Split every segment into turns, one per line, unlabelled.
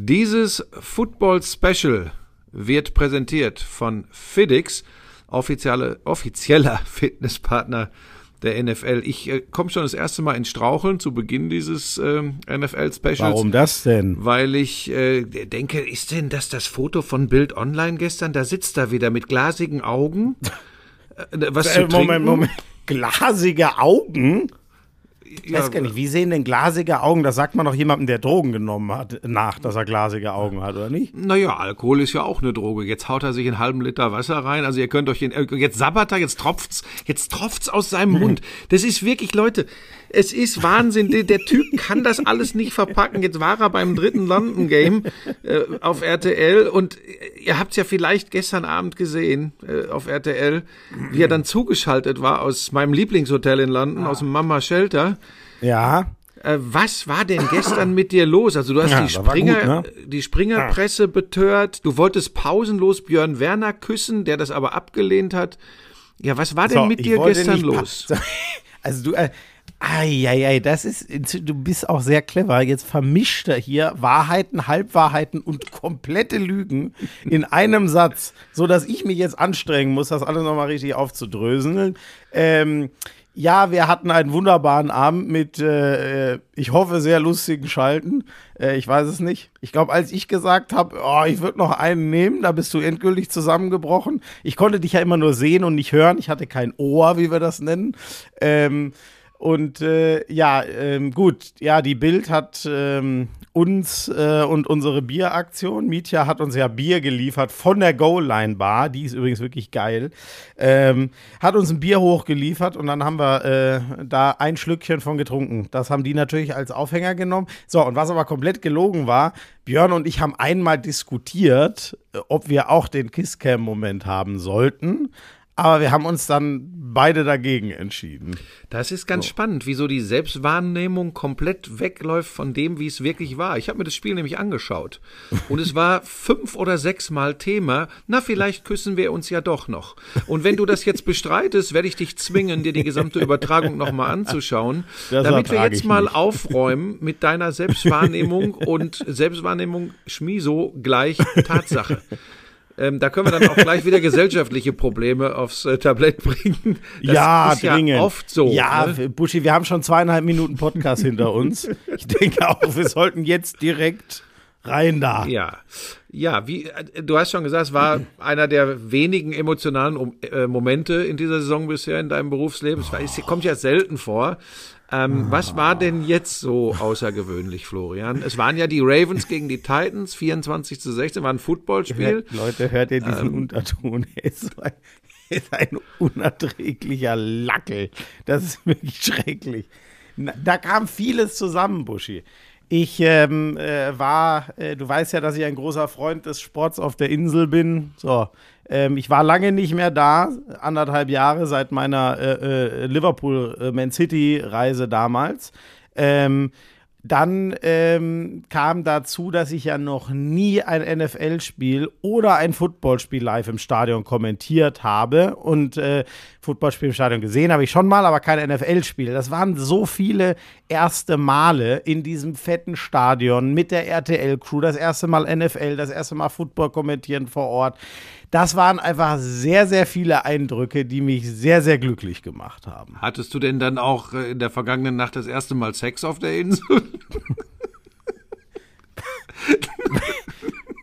Dieses Football Special wird präsentiert von FedEx, offizielle, offizieller Fitnesspartner der NFL. Ich äh, komme schon das erste Mal ins Straucheln zu Beginn dieses äh, NFL-Specials.
Warum das denn?
Weil ich äh, denke, ist denn das das Foto von Bild Online gestern? Da sitzt er wieder mit glasigen Augen. Äh, was
Äh,
zu trinken.
Moment, Moment. Glasige Augen? Ich weiß gar nicht, wie sehen denn glasige Augen? Das sagt man doch jemandem, der Drogen genommen hat, nach, dass er glasige Augen hat, oder nicht?
Naja, Alkohol ist ja auch eine Droge. Jetzt haut er sich einen halben Liter Wasser rein. Also ihr könnt euch den, äh, jetzt sabbert er, jetzt tropft's, jetzt tropft's aus seinem Mund. Das ist wirklich, Leute, es ist Wahnsinn. Der, Typ kann das alles nicht verpacken. Jetzt war er beim dritten London Game äh, auf RTL und äh, ihr habt's ja vielleicht gestern Abend gesehen äh, auf RTL, wie er dann zugeschaltet war aus meinem Lieblingshotel in London, aus dem Mama Shelter.
Ja.
Äh, was war denn gestern mit dir los? Also du hast
Ja,
die Springer,
gut, ne?
die Springerpresse betört. Du wolltest pausenlos Björn Werner küssen, der das aber abgelehnt hat. Ja, was war denn
So,
mit dir gestern los?
Also du, äh, ei, das ist, du bist auch sehr clever. Jetzt vermischt er hier Wahrheiten, Halbwahrheiten und komplette Lügen in einem Satz, so dass ich mich jetzt anstrengen muss, das alles nochmal richtig aufzudröseln. Ähm, ja, wir hatten einen wunderbaren Abend mit, äh, äh, ich hoffe, sehr lustigen Schalten. Äh, ich weiß es nicht. Ich glaube, als ich gesagt habe, oh, ich würde noch einen nehmen, da bist du endgültig zusammengebrochen. Ich konnte dich ja immer nur sehen und nicht hören. Ich hatte kein Ohr, wie wir das nennen. Ähm, und äh, ja, ähm, gut, ja, die Bild hat ähm, uns äh, und unsere Bieraktion, Mietja hat uns ja Bier geliefert von der Goal Line Bar, die ist übrigens wirklich geil, ähm, hat uns ein Bier hochgeliefert und dann haben wir äh, da ein Schlückchen von getrunken. Das haben die natürlich als Aufhänger genommen. So, und was aber komplett gelogen war, Björn und ich haben einmal diskutiert, äh, ob wir auch den Kisscam-Moment haben sollten. Aber wir haben uns dann beide dagegen entschieden.
Das ist ganz spannend, wieso die Selbstwahrnehmung komplett wegläuft von dem, wie es wirklich war. Ich habe mir das Spiel nämlich angeschaut und es war fünf oder sechs Mal Thema. Na, vielleicht küssen wir uns ja doch noch. Und wenn du das jetzt bestreitest, werde ich dich zwingen, dir die gesamte Übertragung nochmal anzuschauen,
Das
damit wir jetzt mal
nicht.
aufräumen mit deiner Selbstwahrnehmung und Selbstwahrnehmung Schmiso gleich Tatsache. Ähm, da können wir dann auch gleich wieder gesellschaftliche Probleme aufs äh, Tablett bringen. Das
ja,
ist
dringend.
ja oft so.
Ja,
ne?
Buschi, wir haben schon zweieinhalb Minuten Podcast hinter uns. Ich denke auch, wir sollten jetzt direkt rein da.
Ja, ja, wie äh, du hast schon gesagt, es war einer der wenigen emotionalen äh, Momente in dieser Saison bisher in deinem Berufsleben. Es kommt ja selten vor. Ähm, was war denn jetzt so außergewöhnlich, Florian? Es waren ja die Ravens gegen die Titans, 24 zu 16, war ein Footballspiel.
Leute, hört ihr diesen
Ähm.
Unterton? Er ein, er ist ein unerträglicher Lackel. Das ist wirklich schrecklich. Da kam vieles zusammen, Buschi. Ich ähm, äh, war, äh, du weißt ja, dass ich ein großer Freund des Sports auf der Insel bin. So, ähm, ich war lange nicht mehr da, anderthalb Jahre seit meiner äh, äh, Liverpool-Man City-Reise damals. Ähm, dann ähm, kam dazu, dass ich ja noch nie ein NFL-Spiel oder ein Footballspiel live im Stadion kommentiert habe. Und äh, Footballspiel im Stadion gesehen habe ich schon mal, aber kein NFL-Spiel. Das waren so viele erste Male in diesem fetten Stadion mit der RTL-Crew. Das erste Mal NFL, das erste Mal Football kommentieren vor Ort. Das waren einfach sehr, sehr viele Eindrücke, die mich sehr, sehr glücklich gemacht haben.
Hattest du denn dann auch äh, in der vergangenen Nacht das erste Mal Sex auf der Insel?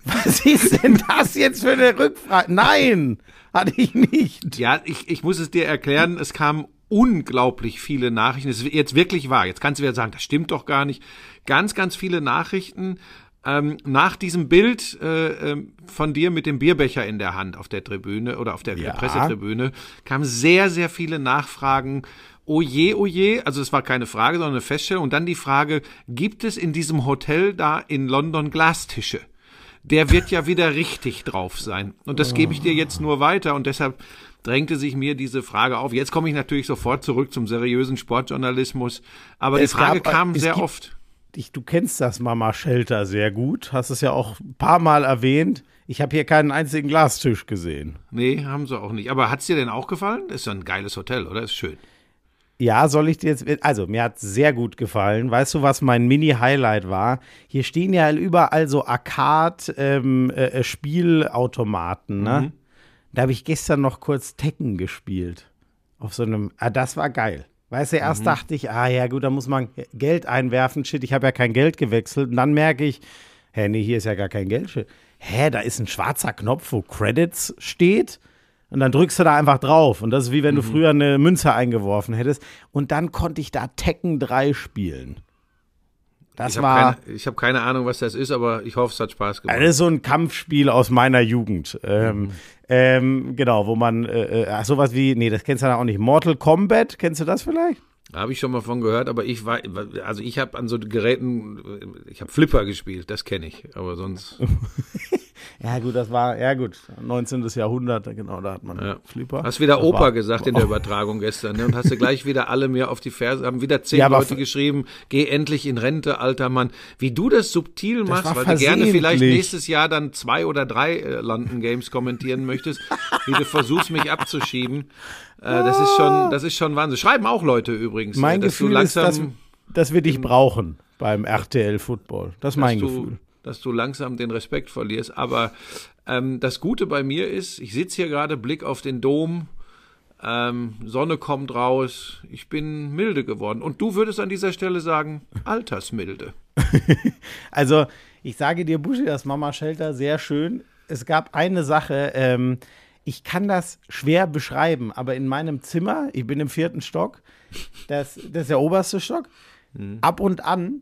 Was ist denn das jetzt für eine Rückfrage? Nein, hatte ich nicht.
Ja, ich, ich muss es dir erklären, es kamen unglaublich viele Nachrichten. Es ist jetzt wirklich wahr. Jetzt kannst du wieder sagen, das stimmt doch gar nicht. Ganz, ganz viele Nachrichten. Ähm, nach diesem Bild äh, ähm, von dir mit dem Bierbecher in der Hand auf der Tribüne oder auf der
Ja.
Pressetribüne kamen sehr, sehr viele Nachfragen. Oh je, oh je, also es war keine Frage, sondern eine Feststellung. Und dann die Frage, gibt es in diesem Hotel da in London Glastische? Der wird ja wieder richtig drauf sein. Und das gebe ich dir jetzt nur weiter und deshalb drängte sich mir diese Frage auf. Jetzt komme ich natürlich sofort zurück zum seriösen Sportjournalismus, aber
Es
die Frage
gab-
kam
es
sehr
gibt-
oft.
Ich, du kennst das Mama Shelter sehr gut, hast es ja auch ein paar Mal erwähnt. Ich habe hier keinen einzigen Glastisch gesehen.
Nee, haben sie auch nicht. Aber hat's dir denn auch gefallen? Ist ja ein geiles Hotel, oder? Ist schön.
Ja, soll ich dir jetzt. Also, mir hat sehr gut gefallen. Weißt du, was mein Mini-Highlight war? Hier stehen ja überall so Arcade-Spielautomaten, ähm, äh, ne? Mhm. Da habe ich gestern noch kurz Tekken gespielt. Auf so einem. Ah, das war geil. Weißt du, erst mhm. dachte ich, ah ja, gut, da muss man Geld einwerfen. Shit, ich habe ja kein Geld gewechselt. Und dann merke ich, hä, nee, hier ist ja gar kein Geld. Hä, da ist ein schwarzer Knopf, wo Credits steht. Und dann drückst du da einfach drauf. Und das ist wie wenn du mhm. früher eine Münze eingeworfen hättest. Und dann konnte ich da Tekken 3 spielen. Das
ich
war.
Keine, ich habe keine Ahnung, was das ist, aber ich hoffe, es hat Spaß gemacht.
Das ist so ein Kampfspiel aus meiner Jugend. Ähm, mhm. ähm, genau, wo man äh, äh sowas wie, nee, das kennst du ja auch nicht. Mortal Kombat, kennst du das vielleicht?
Habe ich schon mal von gehört, aber ich war, also ich habe an so Geräten, ich habe Flipper gespielt, das kenne ich, aber sonst.
ja gut, das war, ja gut, 19. Jahrhundert, genau, da hat man ja.
Flipper. Hast wieder das Opa war, gesagt in der Übertragung gestern, ne? Und hast du gleich wieder alle mir auf die Ferse, haben wieder zehn ja, Leute geschrieben, geh endlich in Rente, alter Mann. Wie du das subtil das machst, weil du gerne vielleicht nächstes Jahr dann zwei oder drei äh, London Games kommentieren möchtest, wie du versuchst, mich abzuschieben. Äh, das ist schon, das ist schon Wahnsinn. Schreiben auch Leute übrigens.
Mein dass Gefühl langsam, ist, dass, dass wir dich brauchen beim RTL Football. Das ist mein
du,
Gefühl.
Dass du langsam den Respekt verlierst. Aber ähm, das Gute bei mir ist, ich sitze hier gerade, Blick auf den Dom. Ähm, Sonne kommt raus, ich bin milde geworden. Und du würdest an dieser Stelle sagen, Altersmilde.
also, ich sage dir, Buschi, das Mama Shelter, sehr schön. Es gab eine Sache, ähm, ich kann das schwer beschreiben, aber in meinem Zimmer, ich bin im vierten Stock, das, das ist der oberste Stock, mhm. ab und an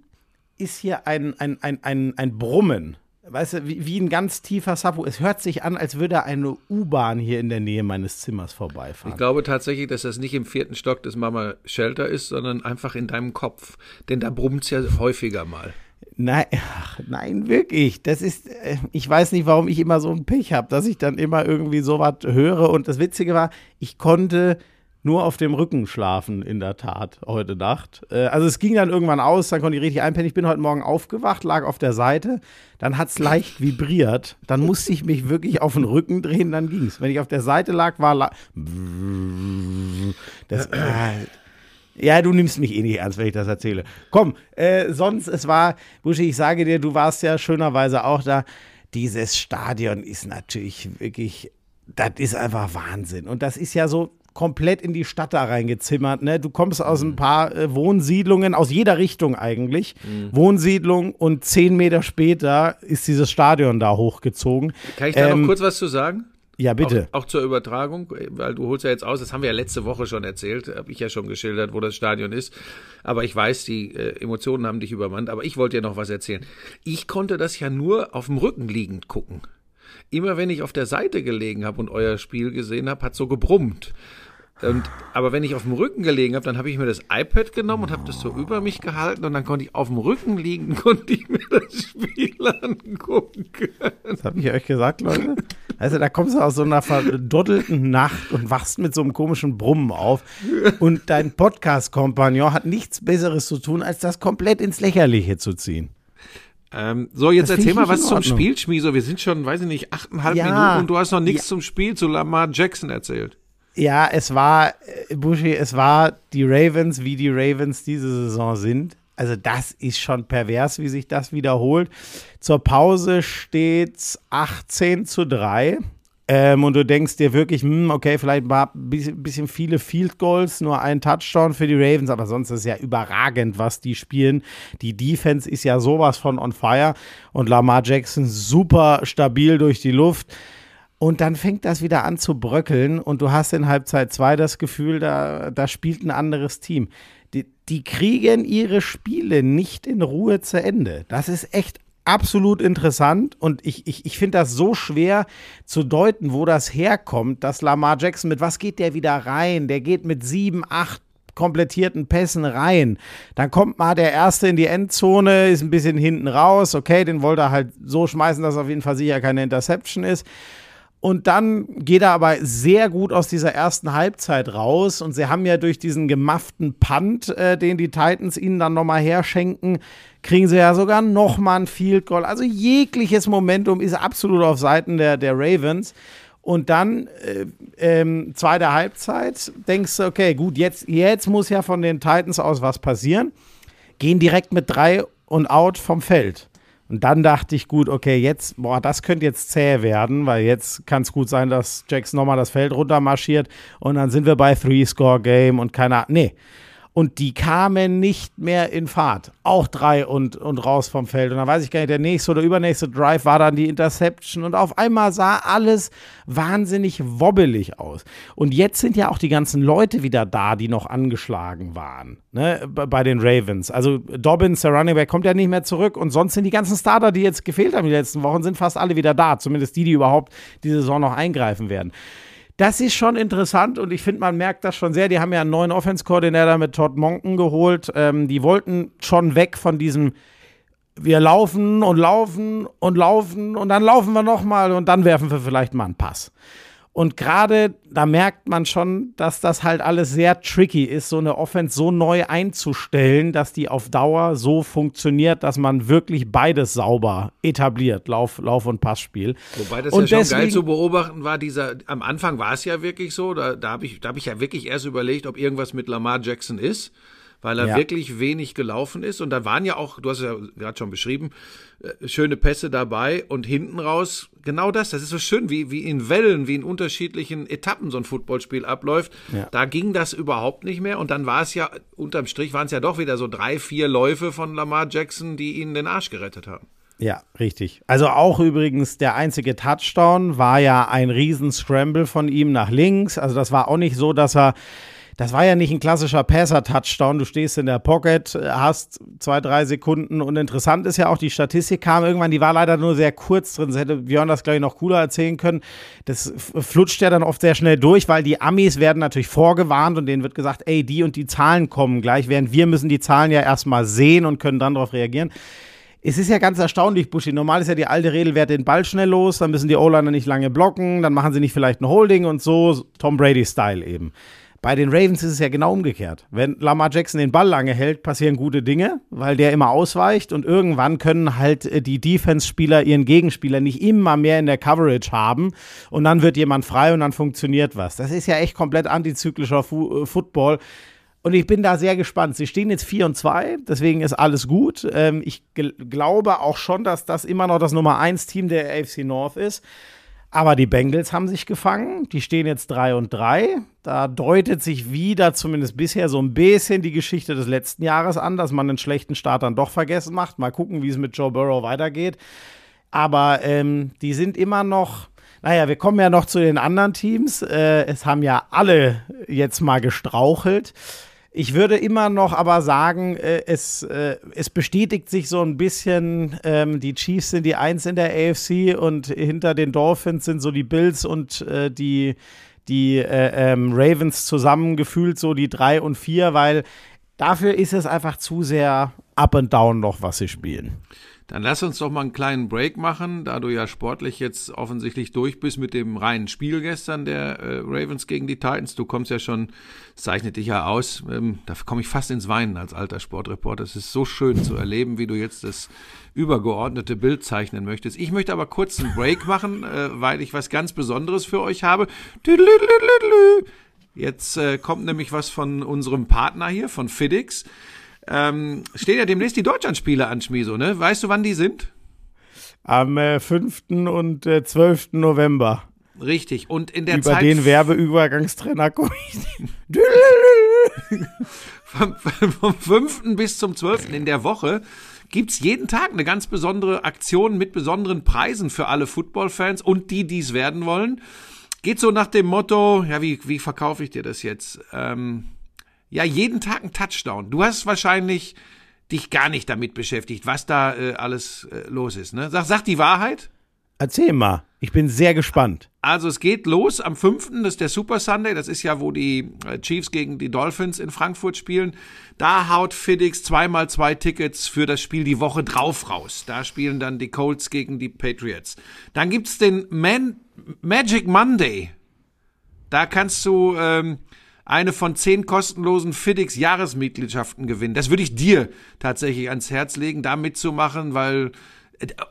ist hier ein, ein, ein, ein, ein Brummen. Weißt du, wie, wie ein ganz tiefer Sapo. Es hört sich an, als würde eine U-Bahn hier in der Nähe meines Zimmers vorbeifahren.
Ich glaube tatsächlich, dass das nicht im vierten Stock des Mama Shelter ist, sondern einfach in deinem Kopf. Denn da brummt es ja häufiger mal.
Nein, ach, nein, wirklich. Das ist, äh, ich weiß nicht, warum ich immer so ein Pech habe, dass ich dann immer irgendwie sowas höre. Und das Witzige war, ich konnte nur auf dem Rücken schlafen, in der Tat, heute Nacht. Äh, also es ging dann irgendwann aus, dann konnte ich richtig einpennen. Ich bin heute Morgen aufgewacht, lag auf der Seite, dann hat es leicht vibriert. Dann musste ich mich wirklich auf den Rücken drehen, dann ging es. Wenn ich auf der Seite lag, war la das, äh, ja, du nimmst mich eh nicht ernst, wenn ich das erzähle. Komm, äh, sonst, es war, Buschi, ich sage dir, du warst ja schönerweise auch da. Dieses Stadion ist natürlich wirklich, das ist einfach Wahnsinn. Und das ist ja so komplett in die Stadt da reingezimmert. Ne? Du kommst aus ein paar äh, Wohnsiedlungen, aus jeder Richtung eigentlich. Mhm. Wohnsiedlung und zehn Meter später ist dieses Stadion da hochgezogen.
Kann ich da ähm, noch kurz was zu sagen?
Ja, bitte.
Auch, auch, zur Übertragung, weil du holst ja jetzt aus, das haben wir ja letzte Woche schon erzählt, habe ich ja schon geschildert, wo das Stadion ist. Aber ich weiß, die äh, Emotionen haben dich übermannt, aber ich wollte dir noch was erzählen. Ich konnte das ja nur auf dem Rücken liegend gucken. Immer wenn ich auf der Seite gelegen habe und euer Spiel gesehen habe, hat so gebrummt. Und, aber wenn ich auf dem Rücken gelegen habe, dann habe ich mir das iPad genommen und habe das so über mich gehalten und dann konnte ich auf dem Rücken liegen, konnte ich mir das Spiel angucken.
Das habe ich euch gesagt, Leute. Also da kommst du aus so einer verdoddelten Nacht und wachst mit so einem komischen Brummen auf und dein Podcast-Kompagnon hat nichts Besseres zu tun, als das komplett ins Lächerliche zu ziehen.
Ähm, so, jetzt das erzähl mal was zum Spiel, Schmieso. Wir sind schon, weiß ich nicht, achteinhalb ja, Minuten und du hast noch nichts ja. zum Spiel zu Lamar Jackson erzählt.
Ja, es war, äh, Buschi, es war die Ravens, wie die Ravens diese Saison sind. Also das ist schon pervers, wie sich das wiederholt. Zur Pause steht's 18 zu 3. Ähm, und du denkst dir wirklich, hm, okay, vielleicht war ein bisschen viele Field Goals, nur ein Touchdown für die Ravens, aber sonst ist es ja überragend, was die spielen. Die Defense ist ja sowas von on fire und Lamar Jackson super stabil durch die Luft. Und dann fängt das wieder an zu bröckeln und du hast in Halbzeit 2 das Gefühl, da, da spielt ein anderes Team. Die, die kriegen ihre Spiele nicht in Ruhe zu Ende. Das ist echt absolut interessant und ich, ich, ich finde das so schwer zu deuten, wo das herkommt, dass Lamar Jackson mit was geht der wieder rein? Der geht mit sieben, acht komplettierten Pässen rein. Dann kommt mal der Erste in die Endzone, ist ein bisschen hinten raus. Okay, den wollte er halt so schmeißen, dass auf jeden Fall sicher keine Interception ist. Und dann geht er aber sehr gut aus dieser ersten Halbzeit raus. Und sie haben ja durch diesen gemafften Punt, äh, den die Titans ihnen dann nochmal herschenken, kriegen sie ja sogar nochmal ein Field Goal. Also jegliches Momentum ist absolut auf Seiten der, der Ravens. Und dann, äh, ähm, zweite Halbzeit, denkst du, okay, gut, jetzt, jetzt muss ja von den Titans aus was passieren. Gehen direkt mit drei und out vom Feld. Und dann dachte ich, gut, okay, jetzt, boah, das könnte jetzt zäh werden, weil jetzt kann es gut sein, dass Jackson nochmal das Feld runtermarschiert und dann sind wir bei Three-Score-Game und keiner, nee und die kamen nicht mehr in Fahrt. Auch drei und, und raus vom Feld. Und dann weiß ich gar nicht, der nächste oder übernächste Drive war dann die Interception und auf einmal sah alles wahnsinnig wobbelig aus. Und jetzt sind ja auch die ganzen Leute wieder da, die noch angeschlagen waren, ne, bei den Ravens. Also Dobbins, der Running Back, kommt ja nicht mehr zurück und sonst sind die ganzen Starter, die jetzt gefehlt haben die letzten Wochen, sind fast alle wieder da. Zumindest die, die überhaupt die Saison noch eingreifen werden. Das ist schon interessant und ich finde, man merkt das schon sehr. Die haben ja einen neuen Offense-Koordinator mit Todd Monken geholt. Ähm, die wollten schon weg von diesem wir laufen und laufen und laufen und dann laufen wir nochmal und dann werfen wir vielleicht mal einen Pass. Und gerade da merkt man schon, dass das halt alles sehr tricky ist, so eine Offense so neu einzustellen, dass die auf Dauer so funktioniert, dass man wirklich beides sauber etabliert, Lauf, Lauf und Passspiel.
Wobei das und ja schon geil zu beobachten war, dieser, am Anfang war es ja wirklich so, da, da habe ich, da hab ich ja wirklich erst überlegt, ob irgendwas mit Lamar Jackson ist weil er ja. wirklich wenig gelaufen ist. Und da waren ja auch, du hast es ja gerade schon beschrieben, äh, schöne Pässe dabei und hinten raus genau das. Das ist so schön, wie, wie in Wellen, wie in unterschiedlichen Etappen so ein Footballspiel abläuft. Ja. Da ging das überhaupt nicht mehr. Und dann war es ja, unterm Strich waren es ja doch wieder so drei, vier Läufe von Lamar Jackson, die ihnen den Arsch gerettet haben.
Ja, richtig. Also auch übrigens der einzige Touchdown war ja ein riesen Scramble von ihm nach links. Also das war auch nicht so, dass er das war ja nicht ein klassischer Passer-Touchdown. Du stehst in der Pocket, hast zwei, drei Sekunden und interessant ist ja auch, die Statistik kam irgendwann, die war leider nur sehr kurz drin. Das hätte Björn das gleich noch cooler erzählen können. Das flutscht ja dann oft sehr schnell durch, weil die Amis werden natürlich vorgewarnt und denen wird gesagt, ey, die und die Zahlen kommen gleich, während wir müssen die Zahlen ja erstmal sehen und können dann darauf reagieren. Es ist ja ganz erstaunlich, Buschi. Normal ist ja die alte Regel, wer den Ball schnell los, dann müssen die O-Liner nicht lange blocken, dann machen sie nicht vielleicht ein Holding und so, Tom Brady-Style eben. Bei den Ravens ist es ja genau umgekehrt. Wenn Lamar Jackson den Ball lange hält, passieren gute Dinge, weil der immer ausweicht und irgendwann können halt äh, die Defense-Spieler ihren Gegenspieler nicht immer mehr in der Coverage haben und dann wird jemand frei und dann funktioniert was. Das ist ja echt komplett antizyklischer Fu äh, Football. Und ich bin da sehr gespannt. Sie stehen jetzt 4 und 2, deswegen ist alles gut. Ähm, ich glaube auch schon, dass das immer noch das Nummer 1 Team der AFC North ist. Aber die Bengals haben sich gefangen. Die stehen jetzt 3 und 3. Da deutet sich wieder, zumindest bisher, so ein bisschen die Geschichte des letzten Jahres an, dass man einen schlechten Start dann doch vergessen macht. Mal gucken, wie es mit Joe Burrow weitergeht. Aber ähm, die sind immer noch. Naja, wir kommen ja noch zu den anderen Teams. Äh, es haben ja alle jetzt mal gestrauchelt. Ich würde immer noch aber sagen, äh, es, äh, es bestätigt sich so ein bisschen, ähm, die Chiefs sind die Eins in der AFC und hinter den Dolphins sind so die Bills und äh, die, die äh, ähm, Ravens zusammengefühlt, so die drei und vier, weil dafür ist es einfach zu sehr up and down noch, was sie spielen.
Dann lass uns doch mal einen kleinen Break machen, da du ja sportlich jetzt offensichtlich durch bist mit dem reinen Spiel gestern der äh, Ravens gegen die Titans. Du kommst ja schon, zeichnet dich ja aus. Ähm, da komme ich fast ins Weinen als alter Sportreporter. Es ist so schön zu erleben, wie du jetzt das übergeordnete Bild zeichnen möchtest. Ich möchte aber kurz einen Break machen, äh, weil ich was ganz Besonderes für euch habe. Jetzt äh, kommt nämlich was von unserem Partner hier, von FedEx. Ähm, stehen ja demnächst die Deutschlandspiele an, Schmiso, ne? Weißt du, wann die sind?
Am äh, 5. und äh, 12. November.
Richtig. Und in der
Über
Zeit.
den Werbeübergangstrainer komme ich.
vom, vom 5. bis zum 12. in der Woche gibt's jeden Tag eine ganz besondere Aktion mit besonderen Preisen für alle Footballfans und die, die es werden wollen. Geht so nach dem Motto, ja, wie, wie verkaufe ich dir das jetzt? Ähm, ja jeden Tag ein Touchdown. Du hast wahrscheinlich dich gar nicht damit beschäftigt, was da äh, alles äh, los ist. Ne? Sag, sag die Wahrheit.
Erzähl mal. Ich bin sehr gespannt.
Also es geht los am 5., das ist der Super Sunday, das ist ja, wo die äh, Chiefs gegen die Dolphins in Frankfurt spielen. Da haut FedEx zweimal zwei Tickets für das Spiel die Woche drauf raus. Da spielen dann die Colts gegen die Patriots. Dann gibt's den Man Magic Monday. Da kannst du ähm, eine von zehn kostenlosen FIDIX Jahresmitgliedschaften gewinnen. Das würde ich dir tatsächlich ans Herz legen, da mitzumachen, weil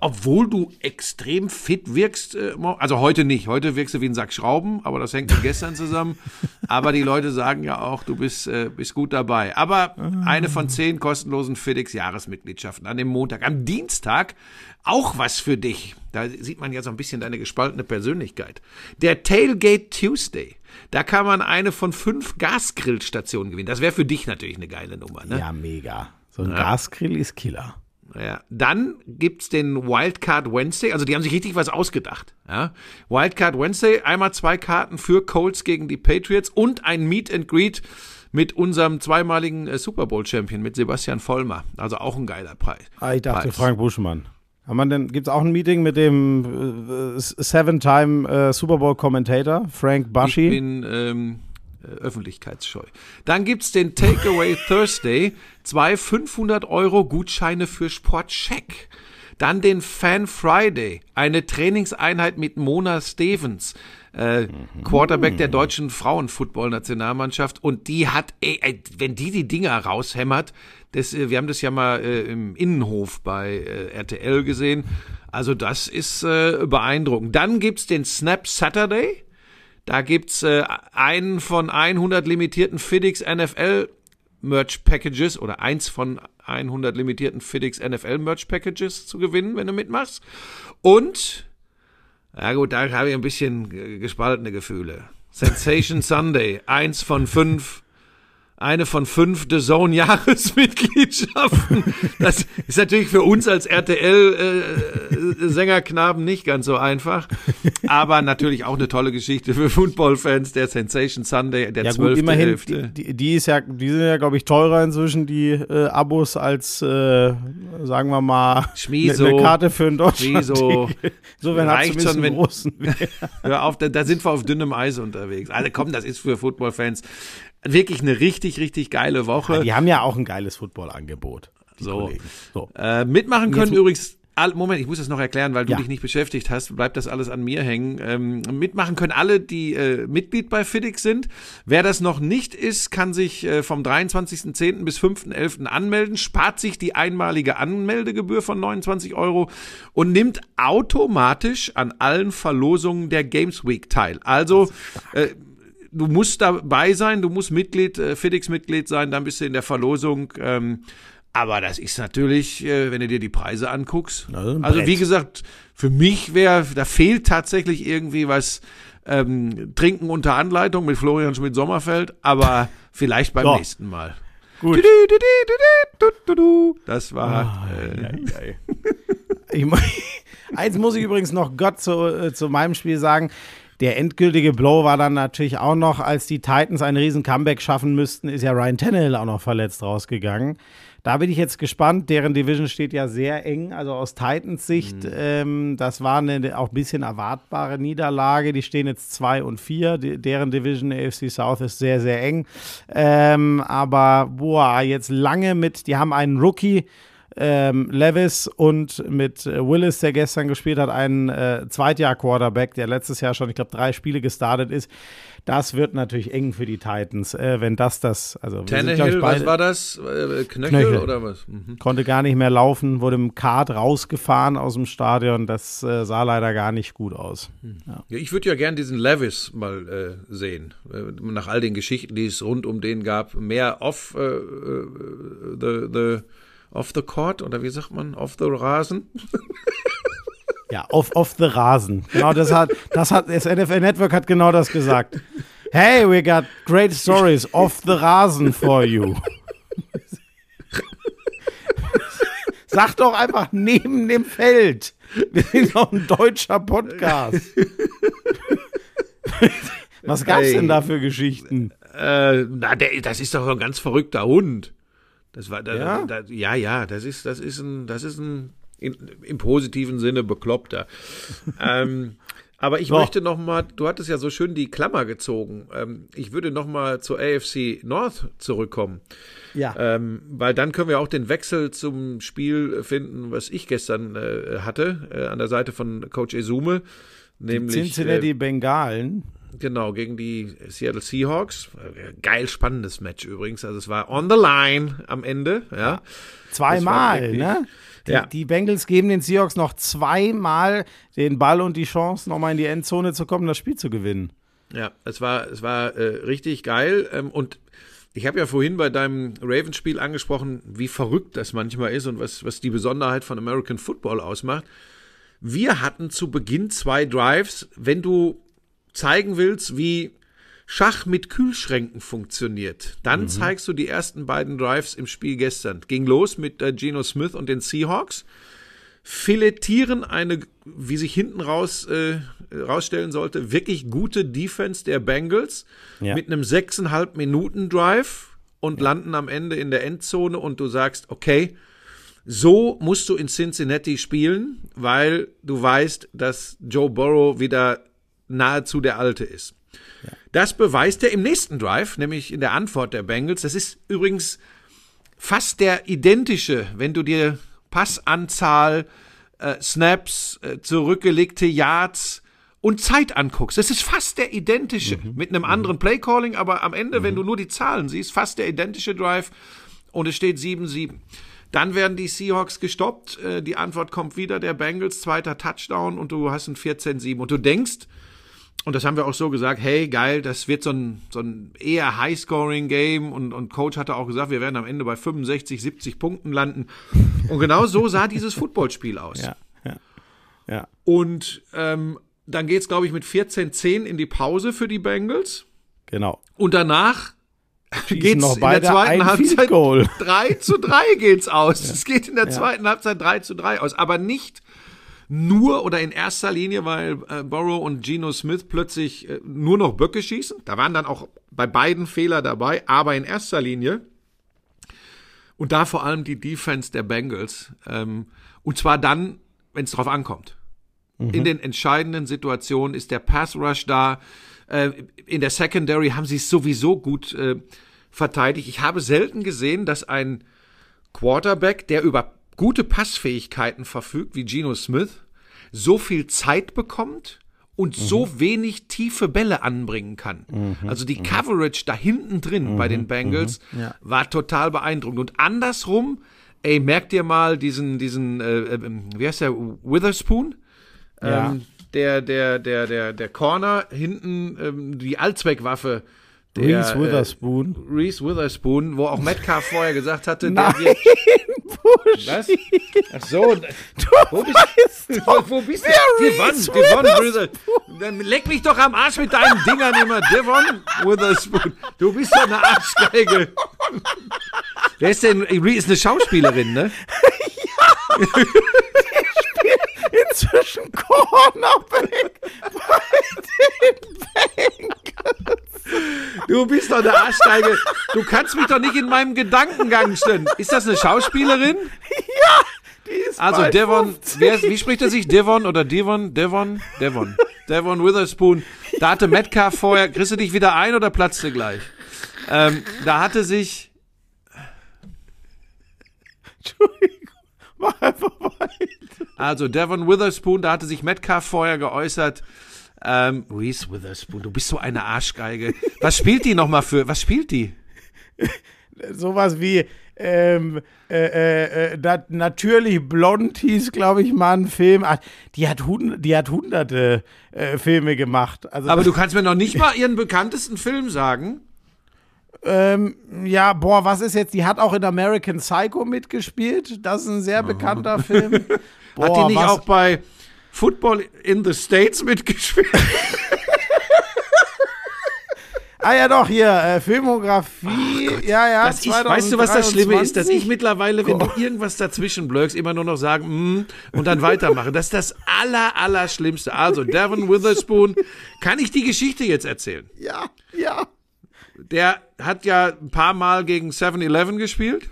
obwohl du extrem fit wirkst, äh, also heute nicht, heute wirkst du wie ein Sack Schrauben, aber das hängt mit gestern zusammen. Aber die Leute sagen ja auch, du bist, äh, bist gut dabei. Aber eine von zehn kostenlosen FedEx Jahresmitgliedschaften an dem Montag. Am Dienstag auch was für dich. Da sieht man ja so ein bisschen deine gespaltene Persönlichkeit. Der Tailgate Tuesday. Da kann man eine von fünf Gasgrillstationen gewinnen. Das wäre für dich natürlich eine geile Nummer, ne?
Ja, mega. So ein ja. Gasgrill ist Killer.
Ja. Dann gibt's den Wildcard Wednesday, also die haben sich richtig was ausgedacht. Ja. Wildcard Wednesday, einmal zwei Karten für Colts gegen die Patriots und ein Meet and Greet mit unserem zweimaligen äh, Super Bowl Champion, mit Sebastian Vollmer. Also auch ein geiler Preis.
Ah, ich dachte Preis. Frank Buschmann. Haben man denn, gibt's auch ein Meeting mit dem äh, Seven-Time äh, Super Bowl Commentator, Frank Bushy?
Ich bin, ähm, äh, öffentlichkeitsscheu. Dann gibt's den Takeaway Thursday, zwei 500 Euro Gutscheine für Sportcheck. Dann den Fan Friday, eine Trainingseinheit mit Mona Stevens, äh, Quarterback der deutschen Frauenfootball-Nationalmannschaft. Und die hat, ey, ey, wenn die die Dinger raushämmert, das, äh, wir haben das ja mal äh, im Innenhof bei äh, RTL gesehen. Also das ist äh, beeindruckend. Dann gibt's den Snap Saturday. Da gibt's äh, einen von 100 limitierten FedEx NFL Merch Packages oder eins von 100 limitierten FedEx NFL Merch Packages zu gewinnen, wenn du mitmachst. Und, ja gut, da habe ich ein bisschen gespaltene Gefühle. Sensation Sunday, eins von fünf eine von fünf The Zone Jahresmitgliedschaften. Das ist natürlich für uns als RTL äh, Sängerknaben nicht ganz so einfach, aber natürlich auch eine tolle Geschichte für Footballfans. Der Sensation Sunday, der zwölfte ja, immerhin,
Hälfte. Die, die, ist ja, die sind ja glaube ich teurer inzwischen die äh, Abos als äh, sagen wir mal eine Karte für ein Deutschland.
Schmieso,
so wenn
reicht schon, wenn, großen. Hör auf, da, da sind wir auf dünnem Eis unterwegs. Also komm, das ist für Footballfans wirklich eine richtig, richtig geile Woche. Ja,
die haben ja auch ein geiles Footballangebot.
So. so. Äh, mitmachen können übrigens Moment, ich muss das noch erklären, weil du ja. dich nicht beschäftigt hast, bleibt das alles an mir hängen. Ähm, mitmachen können alle, die äh, Mitglied bei FIDIC sind. Wer das noch nicht ist, kann sich äh, vom 23.10. bis 5.11. anmelden, spart sich die einmalige Anmeldegebühr von 29 Euro und nimmt automatisch an allen Verlosungen der Games Week teil. Also äh, du musst dabei sein, du musst Mitglied, äh, FedEx-Mitglied sein, dann bist du in der Verlosung. Ähm, aber das ist natürlich, äh, wenn du dir die Preise anguckst. Also, also wie gesagt, für mich wäre, da fehlt tatsächlich irgendwie was. Ähm, Trinken unter Anleitung mit Florian Schmidt-Sommerfeld, aber vielleicht beim so. nächsten Mal.
Gut.
Das war.
Oh, äh, ich, eins muss ich übrigens noch Gott zu, äh, zu meinem Spiel sagen. Der endgültige Blow war dann natürlich auch noch, als die Titans ein riesen Comeback schaffen müssten, ist ja Ryan Tannehill auch noch verletzt rausgegangen. Da bin ich jetzt gespannt. Deren Division steht ja sehr eng, also aus Titans Sicht. Mhm. Ähm, das war eine auch ein bisschen erwartbare Niederlage. Die stehen jetzt 2 und 4. deren Division AFC South ist sehr, sehr eng. Ähm, aber boah, jetzt lange mit, die haben einen Rookie ähm, Levis und mit äh, Willis, der gestern gespielt hat, einen äh, Zweitjahr-Quarterback, der letztes Jahr schon, ich glaube, drei Spiele gestartet ist. Das wird natürlich eng für die Titans, äh, wenn das das, also
Tannehill, was war das? Äh, Knöchel, Knöchel, oder was?
Mhm. Konnte gar nicht mehr laufen, wurde im Kart rausgefahren aus dem Stadion. Das äh, sah leider gar nicht gut aus.
Mhm. Ja. ja. ich würde ja gern diesen Levis mal äh, sehen. Nach all den Geschichten, die es rund um den gab, mehr off the, the off the court oder wie sagt man, off the Rasen?
Ja, off, off the Rasen. Genau, das hat, das hat, das NFL Network hat genau das gesagt. Hey, we got great stories off the Rasen for you. Sag doch einfach neben dem Feld. Wir sind doch ein deutscher Podcast. Was gab's denn da für Geschichten?
Äh, na, der, das ist doch ein ganz verrückter Hund. Das war, da, ja? Da, ja, ja, das ist, das ist ein, das ist ein in, im positiven Sinne bekloppter. ähm, aber ich oh. möchte noch mal, du hattest ja so schön die Klammer gezogen. Ähm, ich würde noch mal zur AFC North zurückkommen.
Ja.
Ähm, weil dann können wir auch den Wechsel zum Spiel finden, was ich gestern äh, hatte, äh, an der Seite von Coach Esume. Nämlich,
die Cincinnati äh, Bengalen.
Genau, gegen die Seattle Seahawks. Geil spannendes Match übrigens. Also es war on the line am Ende. Ja.
Zweimal, ne? Die,
Ja.
die Bengals geben den Seahawks noch zweimal den Ball und die Chance, nochmal in die Endzone zu kommen, das Spiel zu gewinnen.
Ja, es war, es war äh, richtig geil. Ähm, und ich habe ja vorhin bei deinem Ravens-Spiel angesprochen, wie verrückt das manchmal ist und was, was die Besonderheit von American Football ausmacht. Wir hatten zu Beginn zwei Drives, wenn du zeigen willst, wie Schach mit Kühlschränken funktioniert, dann zeigst du die ersten beiden Drives im Spiel gestern. Ging los mit äh, Geno Smith und den Seahawks filetieren eine, wie sich hinten raus äh, rausstellen sollte, wirklich gute Defense der Bengals
Ja.
mit einem sechseinhalb Minuten Drive und landen am Ende in der Endzone und du sagst, okay, so musst du in Cincinnati spielen, weil du weißt, dass Joe Burrow wieder nahezu der Alte ist. Das beweist er im nächsten Drive, nämlich in der Antwort der Bengals. Das ist übrigens fast der identische, wenn du dir Passanzahl, äh, Snaps, äh, zurückgelegte Yards und Zeit anguckst. Das ist fast der identische, mit einem anderen Playcalling, aber am Ende, wenn du nur die Zahlen siehst, fast der identische Drive und es steht 7-7. Dann werden die Seahawks gestoppt, äh, die Antwort kommt wieder, der Bengals, zweiter Touchdown und du hast ein 14-7 und du denkst, und das haben wir auch so gesagt, hey, geil, das wird so ein, so ein eher High-Scoring-Game und, und Coach hatte auch gesagt, wir werden am Ende bei 65, 70 Punkten landen. Und genau so sah dieses Footballspiel aus.
Ja, ja, ja.
Und ähm, dann geht's, glaube ich, mit 14-10 in die Pause für die Bengals.
Genau.
Und danach
Schießen
geht's
noch
in der zweiten Halbzeit
Goal.
3 zu 3 geht's aus. Es geht in der zweiten Halbzeit 3 zu 3 aus. Aber nicht nur oder in erster Linie, weil äh, Burrow und Geno Smith plötzlich äh, nur noch Böcke schießen. Da waren dann auch bei beiden Fehler dabei, aber in erster Linie. Und da vor allem die Defense der Bengals. Ähm, und zwar dann, wenn es drauf ankommt. In den entscheidenden Situationen ist der Pass Rush da. Äh, in der Secondary haben sie es sowieso gut äh, verteidigt. Ich habe selten gesehen, dass ein Quarterback, der über gute Passfähigkeiten verfügt, wie Geno Smith, so viel Zeit bekommt und so wenig tiefe Bälle anbringen kann. Also die Coverage da hinten drin bei den Bengals
Ja.
war total beeindruckend. Und andersrum, ey, merkt ihr mal diesen, diesen, äh, äh, wie heißt der, Witherspoon?
Ja.
Ähm, der, der, der, der, der Corner hinten, ähm, die Allzweckwaffe. Der,
Reese Witherspoon.
Äh, Reese Witherspoon, wo auch Metcalf vorher gesagt hatte,
Nein,
der wird,
Busch.
was? Ach so,
Du
wo bist,
doch,
wo bist du?
wer
Devon,
Reese
Devon
Witherspoon-.
Dann leck mich doch am Arsch mit deinen Dingern immer. Devon Witherspoon. Du bist doch eine Arschgeige. Wer ist denn? Reese ist eine Schauspielerin, ne?
inzwischen Cornerback bei den Bengals.
Du bist doch eine Arschgeige. Du kannst mich doch nicht in meinem Gedankengang stellen. Ist das eine Schauspielerin?
Die ist
Also Devon,
50.
wer, wie spricht er sich? Devon oder Devon? Devon? Devon. Devon Witherspoon. Da hatte Metcalf vorher, kriegst du dich wieder ein oder platzt du gleich? Ähm, da hatte sich,
Entschuldigung, mach einfach weiter.
Also Devon Witherspoon, da hatte sich Metcalf vorher geäußert. Ähm, Reese Witherspoon, du bist so eine Arschgeige. Was spielt die nochmal für, was spielt die?
Sowas wie ähm, äh, äh, äh, dat, natürlich blond hieß, glaube ich, mal ein Film. Ach, die hat, hund, die hat hunderte äh, Filme gemacht. Also
Aber du kannst mir noch nicht mal ihren bekanntesten Film sagen.
Ähm, ja, boah, was ist jetzt? Die hat auch in American Psycho mitgespielt. Das ist ein sehr bekannter Film. Boah,
Hat die nicht
was,
auch bei Football in the States mitgespielt?
Ah ja, doch, hier, äh, Filmografie. ja, ja.
Das ich, weißt du, was das Schlimme ist? Dass ich
2023?
mittlerweile, wenn du irgendwas dazwischen blöckst, immer nur noch sagen, mm, und dann weitermache. Das ist das aller, aller Schlimmste. Also, Devon Witherspoon, kann ich die Geschichte jetzt erzählen?
Ja, ja.
Der hat ja ein paar Mal gegen 7-Eleven gespielt.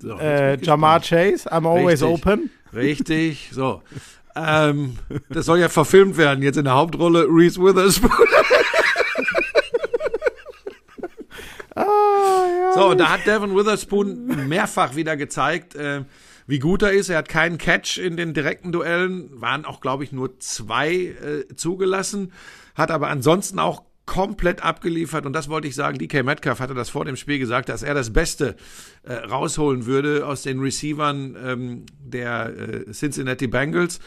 So,
Äh, Jamar Chase, I'm always
Richtig.
open.
Richtig, so. Ähm, das soll ja verfilmt werden, jetzt in der Hauptrolle Reese Witherspoon.
Ah, ja.
So, und da hat Devin Witherspoon mehrfach wieder gezeigt, äh, wie gut er ist. Er hat keinen Catch in den direkten Duellen, waren auch, glaube ich, nur zwei äh, zugelassen, hat aber ansonsten auch komplett abgeliefert und das wollte ich sagen, DK Metcalf hatte das vor dem Spiel gesagt, dass er das Beste äh, rausholen würde aus den Receivern ähm, der äh, Cincinnati Bengals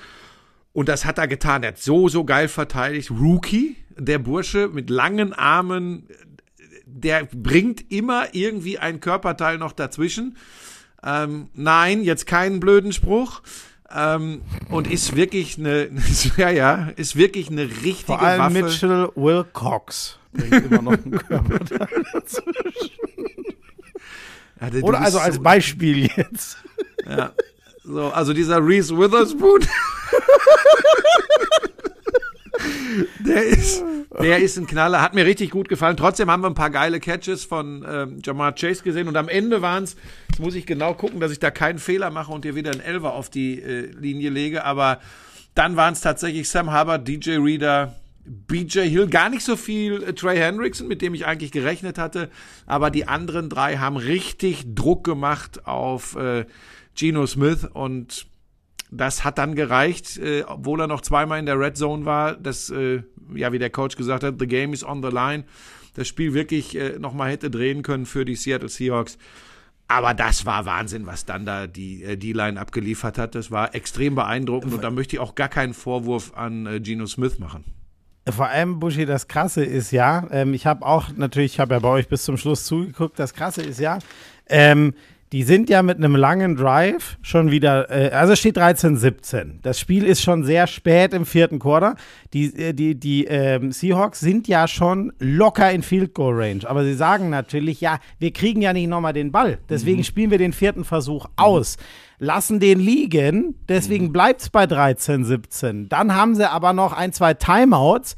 und das hat er getan. Er hat so, so geil verteidigt. Rookie, der Bursche mit langen Armen, der bringt immer irgendwie ein Körperteil noch dazwischen. Ähm, nein, jetzt keinen blöden Spruch. Ähm, und ist wirklich eine, ja, ja, ist wirklich eine richtige
Vor allem
Waffe.
Mitchell Wilcox bringt immer noch einen Körperteil dazwischen. Oder also als Beispiel jetzt.
Ja. So, also dieser Reese Witherspoon. der ist, der ist ein Knaller, hat mir richtig gut gefallen. Trotzdem haben wir ein paar geile Catches von ähm, Jamar Chase gesehen und am Ende waren es, jetzt muss ich genau gucken, dass ich da keinen Fehler mache und dir wieder einen Elfer auf die äh, Linie lege, aber dann waren es tatsächlich Sam Hubbard, DJ Reader, BJ Hill, gar nicht so viel äh, Trey Hendrickson, mit dem ich eigentlich gerechnet hatte, aber die anderen drei haben richtig Druck gemacht auf äh, Geno Smith und das hat dann gereicht, äh, obwohl er noch zweimal in der Red Zone war, dass, äh, ja, wie der Coach gesagt hat, the game is on the line, das Spiel wirklich äh, nochmal hätte drehen können für die Seattle Seahawks. Aber das war Wahnsinn, was dann da die äh, D-Line abgeliefert hat. Das war extrem beeindruckend und da möchte ich auch gar keinen Vorwurf an äh, Geno Smith machen.
Vor allem, Buschi, das Krasse ist ja, ähm, ich habe auch natürlich, ich habe ja bei euch bis zum Schluss zugeguckt, das Krasse ist ja, ähm, die sind ja mit einem langen Drive schon wieder, äh, also steht 13-17. Das Spiel ist schon sehr spät im vierten Quarter. Die, äh, die, die ähm, Seahawks sind ja schon locker in Field Goal Range. Aber sie sagen natürlich, ja, wir kriegen ja nicht nochmal den Ball. Deswegen spielen wir den vierten Versuch aus. Lassen den liegen, deswegen bleibt es bei 13-17. Dann haben sie aber noch ein, zwei Timeouts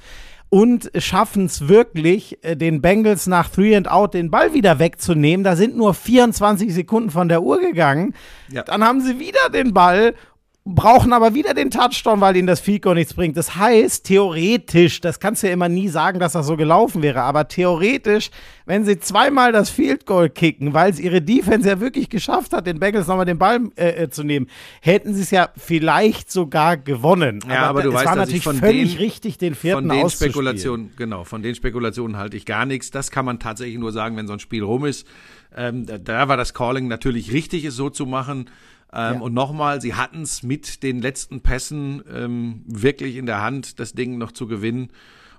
und schaffen es wirklich, äh, den Bengals nach Three and Out den Ball wieder wegzunehmen. Da sind nur 24 Sekunden von der Uhr gegangen.
Ja.
Dann haben sie wieder den Ball, brauchen aber wieder den Touchdown, weil ihnen das Field Goal nichts bringt. Das heißt, theoretisch, das kannst du ja immer nie sagen, dass das so gelaufen wäre, aber theoretisch, wenn sie zweimal das Field Goal kicken, weil es ihre Defense ja wirklich geschafft hat, den Bengals nochmal den Ball äh, äh, zu nehmen, hätten sie es ja vielleicht sogar gewonnen.
Ja, aber du
es
weißt,
war
dass ich
natürlich
von
völlig
den-
richtig, den vierten
Von den. Spekulationen, genau, von den Spekulationen halte ich gar nichts. Das kann man tatsächlich nur sagen, wenn so ein Spiel rum ist. Ähm, da war das Calling natürlich richtig, es so zu machen. Ähm,
Ja.
Und nochmal, sie hatten es mit den letzten Pässen ähm, wirklich in der Hand, das Ding noch zu gewinnen.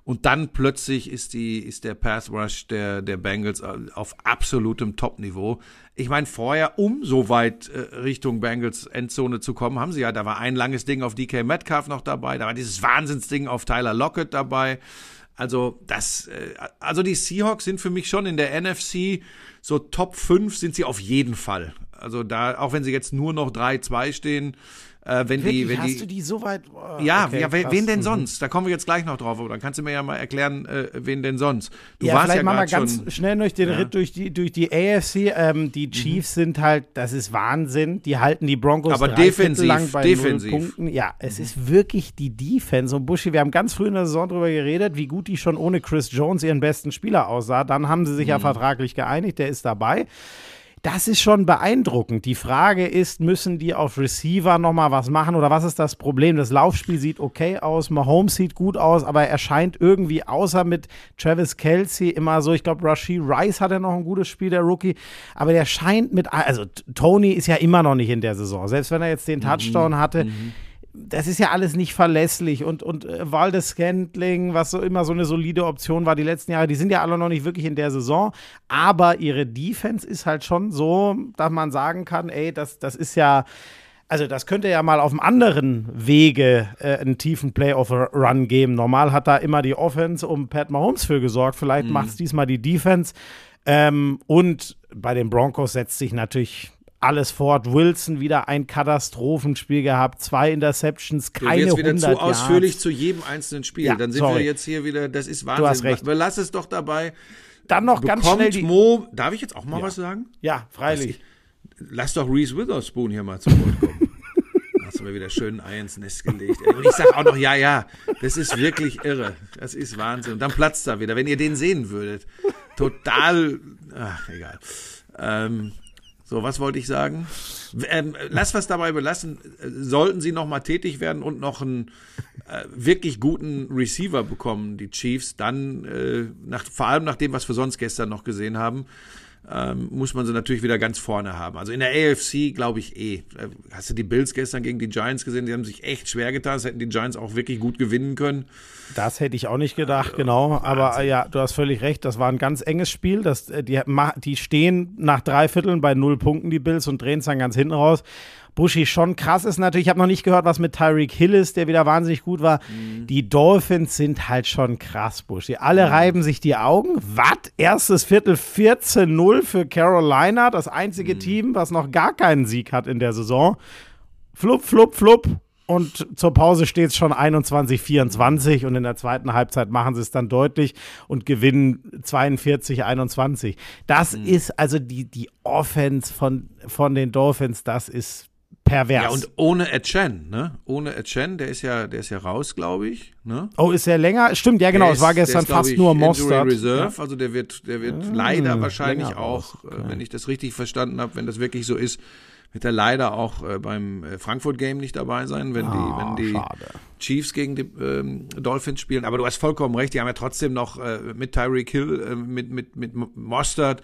Und dann plötzlich ist die ist der Pass Rush der der Bengals auf absolutem Top-Niveau. Ich meine, vorher, um so weit äh, Richtung Bengals Endzone zu kommen, haben sie ja, da war ein langes Ding auf DK Metcalf noch dabei, da war dieses Wahnsinnsding auf Tyler Lockett dabei. Also das, äh, also die Seahawks sind für mich schon in der NFC so Top 5 sind sie auf jeden Fall. Also da, auch wenn sie jetzt nur noch 3-2 stehen, äh, wenn
Wirklich,
die, wenn
hast
die,
du die so weit? Oh,
ja,
okay,
ja wen,
krass.
denn
Mhm.
sonst? Da kommen wir jetzt gleich noch drauf, aber dann kannst du mir ja mal erklären, äh, wen denn sonst. Du
ja,
warst
vielleicht
ja
machen wir
gerade
ganz
schon.
schnell durch den
Ja. Mhm.
Ritt durch die, durch die AFC. Ähm, die Chiefs sind halt, das ist Wahnsinn. Die halten die Broncos
Aber defensiv,
lang bei
defensiv.
null Punkten. Ja, es
Mhm.
ist wirklich die Defense. Und Buschi, wir haben ganz früh in der Saison darüber geredet, wie gut die schon ohne Chris Jones ihren besten Spieler aussah. Dann haben sie sich
Mhm.
ja vertraglich geeinigt, der ist dabei. Das ist schon beeindruckend. Die Frage ist, müssen die auf Receiver nochmal was machen oder was ist das Problem? Das Laufspiel sieht okay aus, Mahomes sieht gut aus, aber er scheint irgendwie außer mit Travis Kelsey immer so, ich glaube, Rashid Rice hat ja noch ein gutes Spiel, der Rookie, aber der scheint mit, also Tony ist ja immer noch nicht in der Saison, selbst wenn er jetzt den Touchdown hatte das ist ja alles nicht verlässlich und, und äh, Waldes Scantling, was so immer so eine solide Option war die letzten Jahre, die sind ja alle noch nicht wirklich in der Saison, aber ihre Defense ist halt schon so, dass man sagen kann, ey, das, das ist ja, also das könnte ja mal auf einem anderen Wege äh, einen tiefen Playoff-Run geben. Normal hat da immer die Offense um Pat Mahomes für gesorgt, vielleicht macht es diesmal die Defense. Ähm, und bei den Broncos setzt sich natürlich alles fort. Wilson wieder ein Katastrophenspiel gehabt, zwei Interceptions,
Du
keine
jetzt wieder
100
zu ausführlich
Yards.
zu jedem einzelnen Spiel.
Ja,
Dann sind
sorry.
wir jetzt hier wieder, das ist Wahnsinn.
hast recht.
Aber lass es doch dabei.
Dann noch ganz
Bekommt
schnell die.
Mo, darf ich jetzt auch mal
Ja.
was sagen?
ja, freilich.
Lass doch Reese Witherspoon hier mal zu Wort kommen. Hast du mir wieder schön ein Ei ins Nest gelegt. Und ich sag auch noch, ja, ja, das ist wirklich irre. Das ist Wahnsinn. Und dann platzt er wieder, wenn ihr den sehen würdet. Total, ach, egal. Ähm, so, was wollte ich sagen? Ähm, lass was dabei belassen. Sollten sie noch mal tätig werden und noch ein, äh, wirklich guten Receiver bekommen, die Chiefs, dann, äh, nach, vor allem nach dem, was wir sonst gestern noch gesehen haben, ähm, muss man sie natürlich wieder ganz vorne haben. Also in der AFC glaube ich eh. Äh, hast du die Bills gestern gegen die Giants gesehen? Die haben sich echt schwer getan. Das hätten die Giants auch wirklich gut gewinnen können.
Das hätte ich auch nicht gedacht, genau. Aber äh, ja, du hast völlig recht. Das war ein ganz enges Spiel. Das, äh, die, die stehen nach drei Vierteln bei null Punkten, die Bills, und drehen es dann ganz hinten raus. Buschi schon krass ist natürlich, ich habe noch nicht gehört, was mit Tyreek Hill ist, der wieder wahnsinnig gut war. Mhm. Die Dolphins sind halt schon krass, Buschi. Alle mhm. reiben sich die Augen. Was? Erstes Viertel 14-0 für Carolina, das einzige mhm. Team, was noch gar keinen Sieg hat in der Saison. Flup, flup, flup. Und zur Pause steht es schon 21-24 und in der zweiten Halbzeit machen sie es dann deutlich und gewinnen 42-21. Das mhm. ist also die, die Offense von, von den Dolphins, das ist pervers.
Ja, und ohne Etchen, ne? Ohne Etchen, der ist ja, der ist ja raus, glaube ich. Ne?
Oh, ist er länger? Stimmt, ja genau, es war gestern ist, fast ich, nur Mostert.
Reserve, ja. also der wird, der wird mmh, leider wahrscheinlich auch, äh, okay. wenn ich das richtig verstanden habe, wenn das wirklich so ist, wird er leider auch äh, beim äh, Frankfurt Game nicht dabei sein, wenn oh, die, wenn die schade. Chiefs gegen die ähm, Dolphins spielen. Aber du hast vollkommen recht, die haben ja trotzdem noch äh, mit Tyreek Hill, äh, mit, mit, mit Mostert,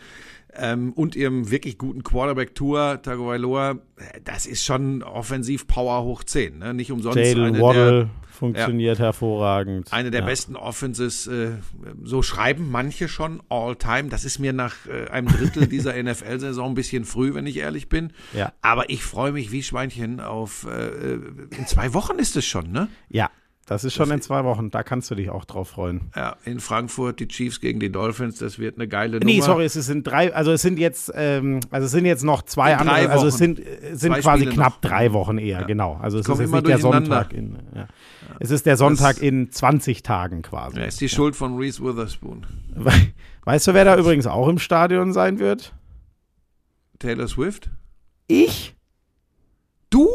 ähm, und ihrem wirklich guten Quarterback Tour Tagovailoa, das ist schon offensiv Power hoch 10, ne? Nicht umsonst
Jalen eine Waddle der, funktioniert ja, hervorragend.
Eine der ja. besten Offenses, äh, so schreiben manche schon all time. Das ist mir nach äh, einem Drittel dieser NFL-Saison ein bisschen früh, wenn ich ehrlich bin. Ja. Aber ich freue mich wie Schweinchen auf äh, in zwei Wochen ist es schon, ne?
Ja, das ist schon das in zwei Wochen, da kannst du dich auch drauf freuen.
Ja, in Frankfurt die Chiefs gegen die Dolphins, das wird eine geile Nummer.
Nee, sorry, es sind drei, also es sind jetzt, ähm, also es sind jetzt noch zwei in andere, also es sind, sind quasi Spiele knapp noch. drei Wochen eher, ja. genau. Also es ist jetzt nicht der Sonntag in, ja. Ja. Es ist der Sonntag das, in 20 Tagen quasi.
Ja, ist die Schuld von Reese Witherspoon.
Weißt du, wer da übrigens auch im Stadion sein wird?
Taylor Swift?
Ich?
Du?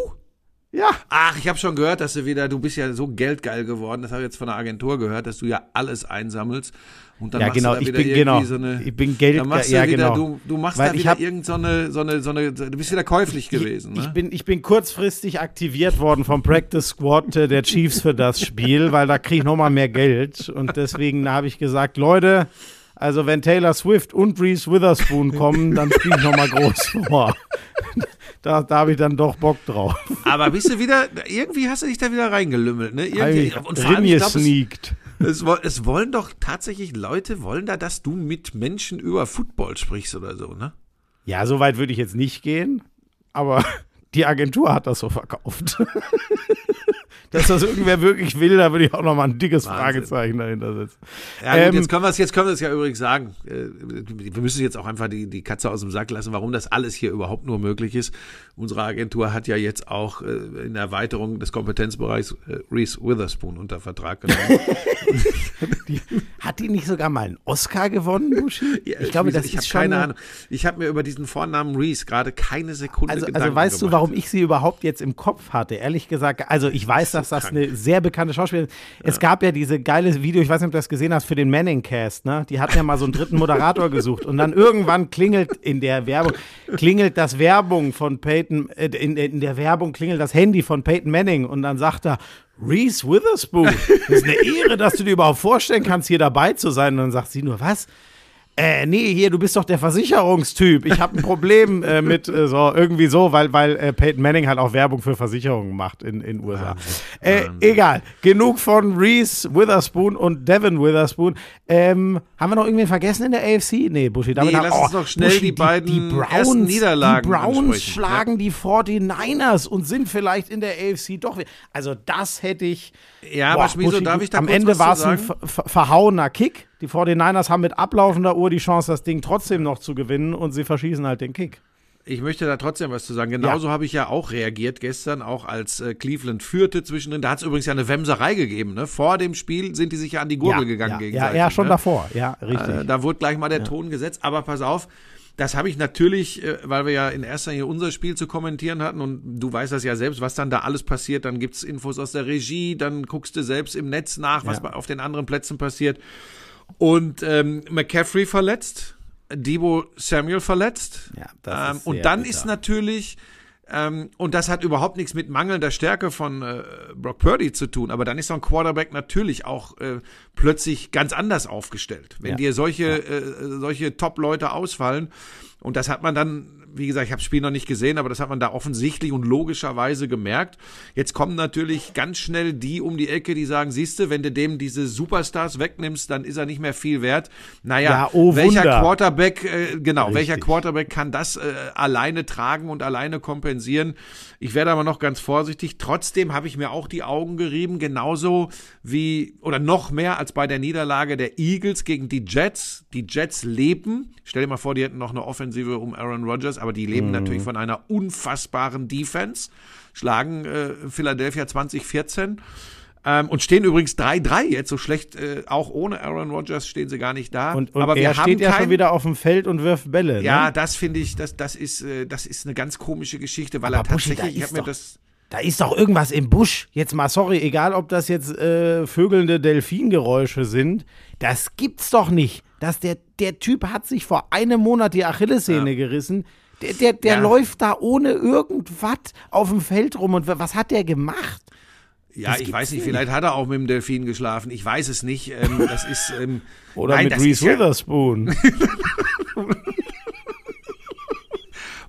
Ja.
Ach, ich habe schon gehört, dass du wieder, du bist ja so geldgeil geworden, das habe ich jetzt von der Agentur gehört, dass du ja alles einsammelst. Und dann
ja,
machst
genau,
du da
ich bin genau, so eine, ich bin Geld,
dann machst
ja,
du wieder,
genau.
du, du machst
Weil
da wieder irgend so eine, so eine, so eine, du bist wieder käuflich gewesen.
Ich,
ne?
ich, bin, ich bin kurzfristig aktiviert worden vom Practice Squad der Chiefs für das Spiel, weil da kriege ich nochmal mehr Geld und deswegen habe ich gesagt, Leute, also wenn Taylor Swift und Reese Witherspoon kommen, dann spiele ich nochmal groß vor da, da habe ich dann doch Bock drauf.
Aber bist du wieder, irgendwie hast du dich da wieder reingelümmelt, ne?
Irgendwie, und vor allem, ich glaub, es,
es, es wollen doch tatsächlich Leute, wollen da, dass du mit Menschen über Football sprichst oder so, ne?
Ja, so weit würde ich jetzt nicht gehen, aber die Agentur hat das so verkauft. dass das irgendwer wirklich will, da würde ich auch noch mal ein dickes Wahnsinn. Fragezeichen dahinter setzen.
Ja, gut, ähm, jetzt können wir es jetzt können wir es ja übrigens sagen. Äh, wir müssen jetzt auch einfach die, die Katze aus dem Sack lassen, warum das alles hier überhaupt nur möglich ist. Unsere Agentur hat ja jetzt auch äh, in der Erweiterung des Kompetenzbereichs äh, Reese Witherspoon unter Vertrag genommen.
die, hat die nicht sogar mal einen Oscar gewonnen, Buschi?
Ja, ich glaube, das ich ist schon keine Ahnung. Ich habe mir über diesen Vornamen Reese gerade keine Sekunde
also,
Gedanken
Also weißt
gemacht.
du, warum ich sie überhaupt jetzt im Kopf hatte? Ehrlich gesagt, also ich weiß, dass das krank. eine sehr bekannte Schauspielerin ist. Es ja. gab ja diese geile Video, ich weiß nicht, ob du das gesehen hast, für den Manning-Cast, ne? Die hatten ja mal so einen dritten Moderator gesucht und dann irgendwann klingelt in der Werbung, klingelt das Werbung von Peyton Peyton, äh, in, in der Werbung klingelt das Handy von Peyton Manning und dann sagt er, Reese Witherspoon, das ist eine Ehre, dass du dir überhaupt vorstellen kannst, hier dabei zu sein. Und dann sagt sie nur, was? Äh, nee, hier, du bist doch der Versicherungstyp. Ich habe ein Problem äh, mit äh, so irgendwie so, weil, weil äh, Peyton Manning halt auch Werbung für Versicherungen macht in den USA. Äh, egal, genug von Reese Witherspoon und Devin Witherspoon. Ähm, haben wir noch irgendwen vergessen in der AFC? Nee, Buschi.
Damit nee, haben, lass oh, uns noch schnell Buschi, die beiden die, die Browns, Niederlagen
Die Browns schlagen ja. die 49ers und sind vielleicht in der AFC doch. Also das hätte ich.
Ja, boah, aber Schmieso, darf ich da
Am Ende war es ein verhauener Kick. Die 49ers haben mit ablaufender Uhr die Chance, das Ding trotzdem noch zu gewinnen und sie verschießen halt den Kick.
Ich möchte da trotzdem was zu sagen. Genauso ja. habe ich ja auch reagiert gestern, auch als äh, Cleveland führte zwischendrin. Da hat es übrigens ja eine Wemserei gegeben. Ne? Vor dem Spiel sind die sich ja an die Gurgel
ja,
gegangen
ja,
gegenseitig.
Ja, ja, schon
ne?
davor. Ja, richtig. Äh,
da wurde gleich mal der Ton gesetzt. Aber pass auf, das habe ich natürlich, äh, weil wir ja in erster Linie unser Spiel zu kommentieren hatten und du weißt das ja selbst, was dann da alles passiert. Dann gibt es Infos aus der Regie, dann guckst du selbst im Netz nach, was auf den anderen Plätzen passiert. Und ähm, McCaffrey verletzt, Debo Samuel verletzt.
Ja, das
ähm, und dann bitter. ist natürlich Ähm, und das hat überhaupt nichts mit mangelnder Stärke von äh, Brock Purdy zu tun. Aber dann ist so ein Quarterback natürlich auch äh, plötzlich ganz anders aufgestellt. Wenn
Ja.
dir solche, äh, solche Top-Leute ausfallen, und das hat man dann, wie gesagt, ich habe das Spiel noch nicht gesehen, aber das hat man da offensichtlich und logischerweise gemerkt. Jetzt kommen natürlich ganz schnell die um die Ecke, die sagen, siehste, wenn du dem diese Superstars wegnimmst, dann ist er nicht mehr viel wert. Naja,
Ja, oh
welcher
Wunder.
Quarterback, äh, genau,
Richtig.
welcher Quarterback kann das äh, alleine tragen und alleine kompensieren? Ich werde aber noch ganz vorsichtig. Trotzdem habe ich mir auch die Augen gerieben, genauso wie oder noch mehr als bei der Niederlage der Eagles gegen die Jets. Die Jets leben. Stell dir mal vor, die hätten noch eine Offensive um Aaron Rodgers, aber die leben natürlich von einer unfassbaren Defense. Schlagen äh, Philadelphia 2014. Ähm, und stehen übrigens 3-3 jetzt, so schlecht, äh, auch ohne Aaron Rodgers stehen sie gar nicht da.
Und, und
aber wir
er
haben
steht ja
kein,
schon wieder auf dem Feld und wirft Bälle.
ja,
ne?
das finde ich, das, das ist, äh, das ist eine ganz komische Geschichte, weil
Aber
er
Buschi, da
tatsächlich, ich
ist
habe mir
doch-
das,
Da ist doch irgendwas im Busch. Jetzt mal, sorry, egal ob das jetzt äh, vögelnde Delfingeräusche sind. Das gibt's doch nicht. Dass der, der Typ hat sich vor einem Monat die Achillessehne gerissen. Der, der, der
Ja.
läuft da ohne irgendwas auf dem Feld rum. Und was hat der gemacht?
ja,
Das
ich weiß nicht, vielleicht hat er auch mit dem Delfin geschlafen, ich weiß es nicht, ähm, das ist, ähm,
Oder
nein,
mit Reese Witherspoon.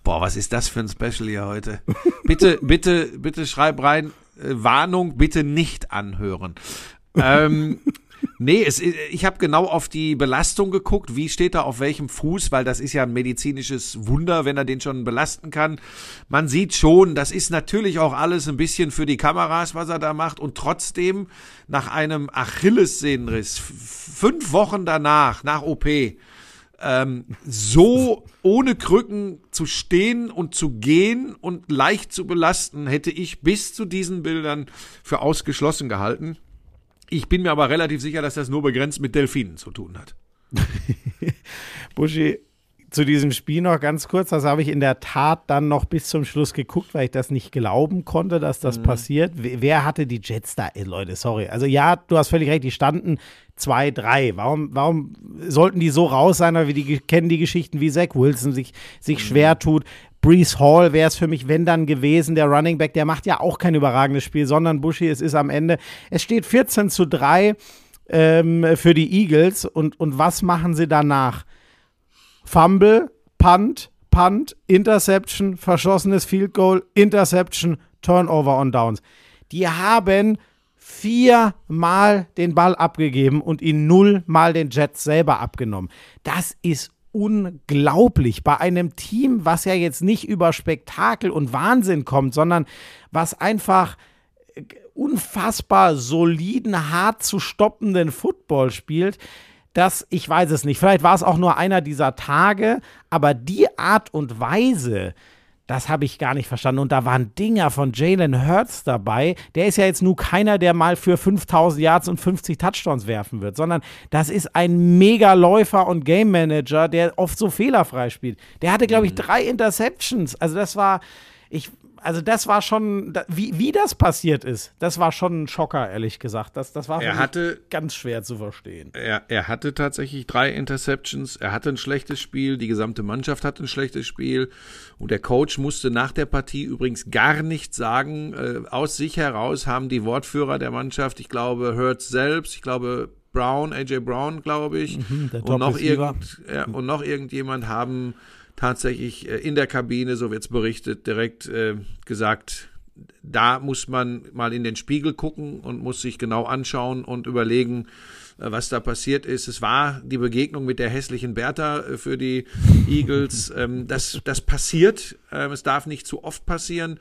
Boah, was ist das für ein Special hier heute? Bitte, bitte, bitte schreib rein, äh, Warnung, bitte nicht anhören. Ähm, nee, es, ich habe genau auf die Belastung geguckt, wie steht er auf welchem Fuß, weil das ist ja ein medizinisches Wunder, wenn er den schon belasten kann. Man sieht schon, das ist natürlich auch alles ein bisschen für die Kameras, was er da macht und trotzdem nach einem Achillessehnenriss, fünf Wochen danach, nach OP, ähm, so ohne Krücken zu stehen und zu gehen und leicht zu belasten, hätte ich bis zu diesen Bildern für ausgeschlossen gehalten. Ich bin mir aber relativ sicher, dass das nur begrenzt mit Delfinen zu tun hat.
Buschi, zu diesem Spiel noch ganz kurz, das habe ich in der Tat dann noch bis zum Schluss geguckt, weil ich das nicht glauben konnte, dass das passiert. Wer hatte die Jets da? Ey, Leute, sorry. Also ja, du hast völlig recht, die standen 2-3. Warum, warum sollten die so raus sein? Weil wir die, kennen die Geschichten, wie Zach Wilson sich, sich schwer tut. Brees Hall wäre es für mich, wenn dann gewesen, der Running Back, der macht ja auch kein überragendes Spiel, sondern Buschi, es ist am Ende, es steht 14 zu 3 ähm, für die Eagles und, und was machen sie danach? Fumble, Punt, Punt, Interception, verschossenes Field Goal, Interception, Turnover on Downs. Die haben viermal den Ball abgegeben und ihn nullmal den Jets selber abgenommen. Das ist unglaublich bei einem Team, was ja jetzt nicht über Spektakel und Wahnsinn kommt, sondern was einfach unfassbar soliden, hart zu stoppenden Football spielt. Das, ich weiß es nicht. Vielleicht war es auch nur einer dieser Tage, aber die Art und Weise, das habe ich gar nicht verstanden. Und da waren Dinger von Jalen Hurts dabei. Der ist ja jetzt nur keiner, der mal für 5000 Yards und 50 Touchdowns werfen wird, sondern das ist ein Mega-Läufer und Game Manager, der oft so fehlerfrei spielt. Der hatte, glaube ich, drei Interceptions. Also das war, ich, also das war schon, wie, wie das passiert ist, das war schon ein Schocker, ehrlich gesagt. Das, das war
Er hatte-
ganz schwer zu verstehen.
Er, er hatte tatsächlich drei Interceptions, er hatte ein schlechtes Spiel, die gesamte Mannschaft hatte ein schlechtes Spiel und der Coach musste nach der Partie übrigens gar nichts sagen. Äh, aus sich heraus haben die Wortführer der Mannschaft, ich glaube Hurts selbst, ich glaube Brown, AJ Brown, glaube ich,
Mhm,
und, noch irgend, ja, und noch irgendjemand haben tatsächlich äh, in der Kabine, so wird's berichtet, direkt äh, gesagt, da muss man mal in den Spiegel gucken und muss sich genau anschauen und überlegen, äh, was da passiert ist. Es war die Begegnung mit der hässlichen Bertha für die Eagles. ähm, das, das passiert. Ähm, es darf nicht zu oft passieren.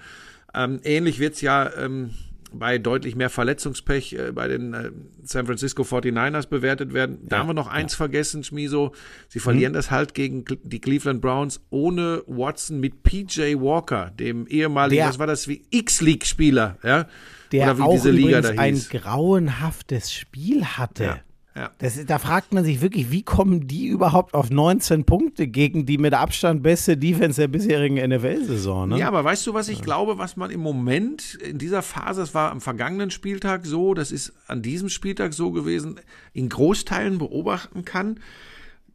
Ähm, ähnlich wird's ja ähm, bei deutlich mehr Verletzungspech äh, bei den äh, San Francisco 49ers bewertet werden. Da haben wir noch eins vergessen, Schmiso. Sie verlieren
Mhm.
das halt gegen die Cleveland Browns ohne Watson mit PJ Walker, dem ehemaligen,
Der-
was war das, wie X-League-Spieler, ja?
Der
Oder wie
auch
diese Liga
übrigens
da
ein
hieß.
grauenhaftes Spiel hatte.
Ja, ja.
Das, ist- da fragt man sich wirklich, wie kommen die überhaupt auf 19 Punkte gegen die mit Abstand beste Defense der bisherigen NFL-Saison? Ne?
Ja, aber weißt du, was ich glaube, was man im Moment in dieser Phase, das war am vergangenen Spieltag so, das ist an diesem Spieltag so gewesen, in Großteilen beobachten kann,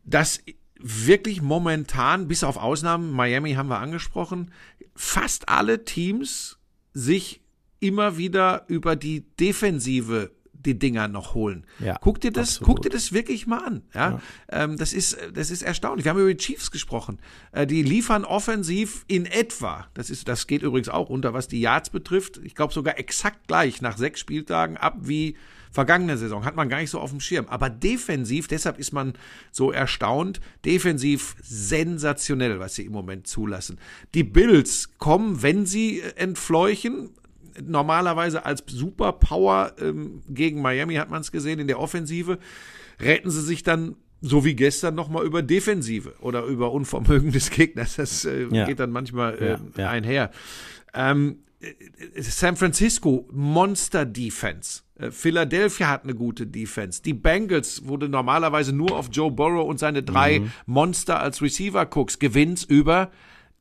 dass wirklich momentan, bis auf Ausnahmen, Miami haben wir angesprochen, fast alle Teams sich immer wieder über die Defensive die Dinger noch holen.
Ja,
guck dir das,
absolut.
guck dir das wirklich mal an. Ja,
Ja.
Ähm, das ist, das ist erstaunlich. Wir haben über die Chiefs gesprochen. Äh, die liefern offensiv in etwa. Das ist, das geht übrigens auch unter, was die Yards betrifft. Ich glaube sogar exakt gleich nach sechs Spieltagen ab wie vergangene Saison. Hat man gar nicht so auf dem Schirm. Aber defensiv, deshalb ist man so erstaunt. Defensiv sensationell, was sie im Moment zulassen. Die Bills kommen, wenn sie äh, entfleuchen, normalerweise als Superpower ähm, gegen Miami hat man es gesehen in der Offensive, retten sie sich dann so wie gestern nochmal über Defensive oder über Unvermögen des Gegners. Das äh,
Ja.
geht dann manchmal äh,
Ja, ja.
einher. Ähm, äh, San Francisco, Monster Defense. Äh, Philadelphia hat eine gute Defense. Die Bengals, wo du normalerweise nur auf Joe Burrow und seine drei
Mhm.
Monster als Receiver guckst, gewinnt's über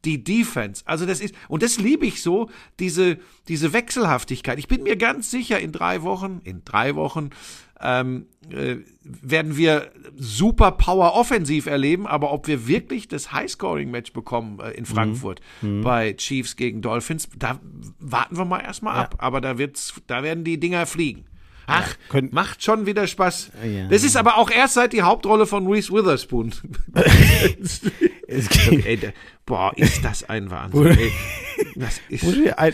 die Defense. Also das ist, und das liebe ich so, diese, diese Wechselhaftigkeit. Ich bin mir ganz sicher, in drei Wochen, in drei Wochen, ähm, äh, werden wir super Power offensiv erleben, aber ob wir wirklich das High-Scoring-Match bekommen äh, in Frankfurt bei Chiefs gegen Dolphins, da warten wir mal erstmal ab. Aber da wird's, da werden die Dinger fliegen. Ach,
könnt-
macht schon wieder Spaß.
Ja.
Das ist aber auch erst seit die Hauptrolle von Reese Witherspoon. Ey, der, boah, ist das ein Wahnsinn. Ey, das ist,
ein,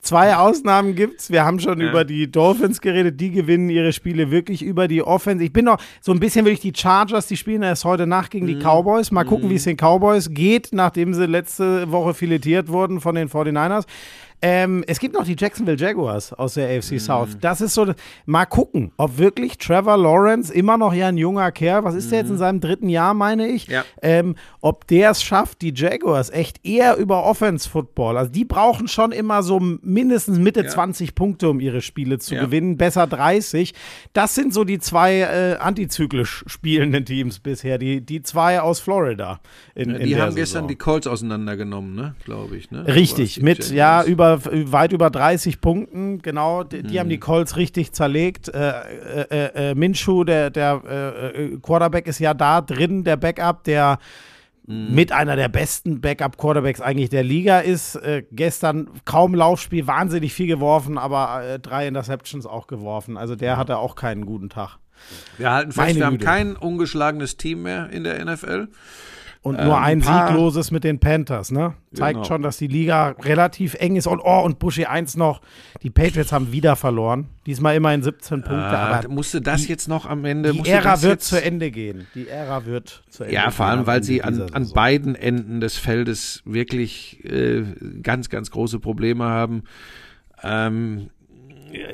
zwei Ausnahmen gibt's. Wir haben schon
Ja.
über die Dolphins geredet. Die gewinnen ihre Spiele wirklich über die Offense. Ich bin noch so ein bisschen wirklich die Chargers. Die spielen erst heute Nacht gegen die
Mhm.
Cowboys. Mal gucken, wie es den Cowboys geht, nachdem sie letzte Woche filetiert wurden von den 49ers. Ähm, es gibt noch die Jacksonville Jaguars aus der AFC
Mhm.
South. Das ist so, mal gucken, ob wirklich Trevor Lawrence, immer noch ja ein junger Kerl, was ist der jetzt in seinem dritten Jahr, meine ich,
Mhm. Ja.
ähm, ob der es schafft, die Jaguars echt eher über Offense-Football. Also die brauchen schon immer so mindestens Mitte 20 Punkte, um ihre Spiele zu
Ja.
gewinnen, besser 30. Das sind so die zwei äh, antizyklisch spielenden Teams bisher, die, die zwei aus Florida. In, in
die
der
haben gestern
Saison.
die Colts auseinandergenommen, ne? Glaube ich, ne?
Richtig, mit ja über weit über 30 Punkten, genau. Die, die haben
Mhm.
die Colts richtig zerlegt. Äh, äh, äh, äh, Minshew, der, der Quarterback, ist ja da drin, der Backup, der
Mhm.
mit einer der besten Backup-Quarterbacks eigentlich der Liga ist. Äh, gestern kaum Laufspiel, wahnsinnig viel geworfen, aber äh, drei Interceptions auch geworfen. Also der hatte auch keinen guten Tag.
Wir halten fest,
Meine
wir haben
Güte.
kein ungeschlagenes Team mehr in der NFL.
Und
Ähm,
nur ein
ein paar-
Siegloses mit den Panthers, ne? Zeigt
Genau.
schon, dass die Liga relativ eng ist. Und oh, und Buschi eins noch, die Patriots haben wieder verloren. Diesmal immerhin 17 Punkte,
Ah,
aber
musste das jetzt noch am Ende?
die Ära wird zu Ende gehen. Die Ära wird zu Ende
Ja,
gehen.
vor allem, weil sie an, an
Saison.
beiden Enden des Feldes wirklich äh, ganz, ganz große Probleme haben. Ähm,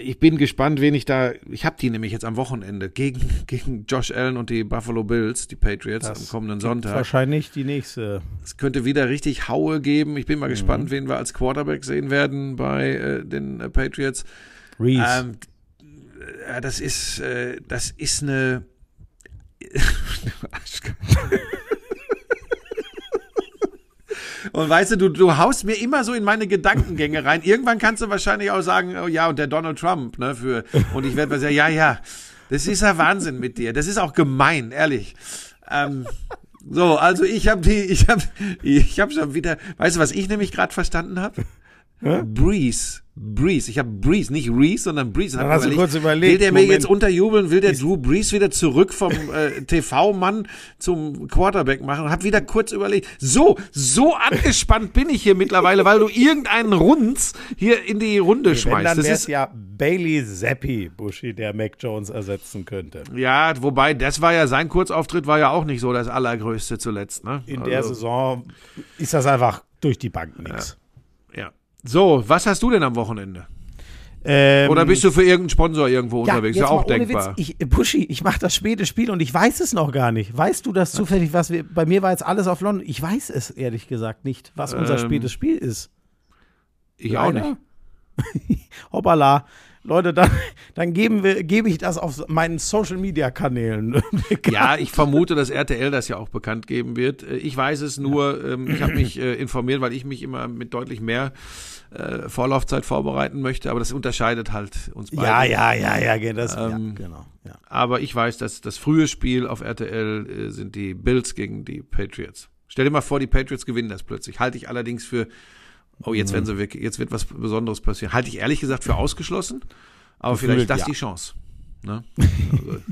ich bin gespannt, wen ich da. Ich habe die nämlich jetzt am Wochenende gegen, gegen Josh Allen und die Buffalo Bills, die Patriots,
Das
am kommenden Sonntag.
Wahrscheinlich die nächste.
Es könnte wieder richtig Haue geben. Ich bin
Mhm.
mal gespannt, wen wir als Quarterback sehen werden bei äh, den äh, Patriots.
Reese.
Ähm, äh, das ist, äh, das ist eine. Und weißt du, du, du haust mir immer so in meine Gedankengänge rein. Irgendwann kannst du wahrscheinlich auch sagen, oh ja, und der Donald Trump, ne, für, und ich werde mal sagen, ja, ja, das ist ja Wahnsinn mit dir. Das ist auch gemein, ehrlich. Ähm, so, also ich habe die, ich habe, ich habe schon wieder, weißt du, was ich nämlich gerade verstanden habe? Breeze. Breeze. Ich habe Breeze, nicht Reese, sondern Breeze.
Dann hast du kurz überlegt,
Will der mir
Moment.
jetzt unterjubeln? Will der Drew Breeze wieder zurück vom äh, TV-Mann zum Quarterback machen? Hab wieder kurz überlegt. So, so angespannt bin ich hier mittlerweile, weil du irgendeinen Runz hier in die Runde
Wenn,
schmeißt.
dann
Das ist
ja Bailey Zappi, Buschi, der Mac Jones ersetzen könnte.
ja, wobei das war ja sein Kurzauftritt war ja auch nicht so das allergrößte zuletzt. Ne?
In der Saison ist das einfach durch die Bank nichts.
Ja. So, was hast du denn am Wochenende?
Ähm,
Oder bist du für irgendeinen Sponsor irgendwo unterwegs? Ist ja auch denkbar.
Witz, ich, Buschi, ich mache das späte Spiel und ich weiß es noch gar nicht. Weißt du das zufällig, was wir, bei mir war jetzt alles auf London. Ich weiß es ehrlich gesagt nicht, was unser
Ähm,
spätes Spiel ist.
ich auch
Leider.
nicht.
Hoppala. Leute, dann, dann geben wir, gebe ich das auf meinen Social Media Kanälen.
Ja, ich vermute, dass RTL das ja auch bekannt geben wird. Äh, Ich weiß es nur, ähm, ich habe mich äh, informiert, weil ich mich immer mit deutlich mehr äh, Vorlaufzeit vorbereiten möchte, aber das unterscheidet halt uns beide.
ja, ja, ja, ja, das,
Ähm,
ja, genau. Ja.
aber ich weiß, dass das frühe Spiel auf RTL äh, sind die Bills gegen die Patriots. Stell dir mal vor, die Patriots gewinnen das plötzlich. Halte ich allerdings für, oh, jetzt werden sie wirklich, jetzt wird was Besonderes passieren. Halte ich ehrlich gesagt für ausgeschlossen, aber
Gefühlt,
vielleicht das
ja.
die Chance. Ne?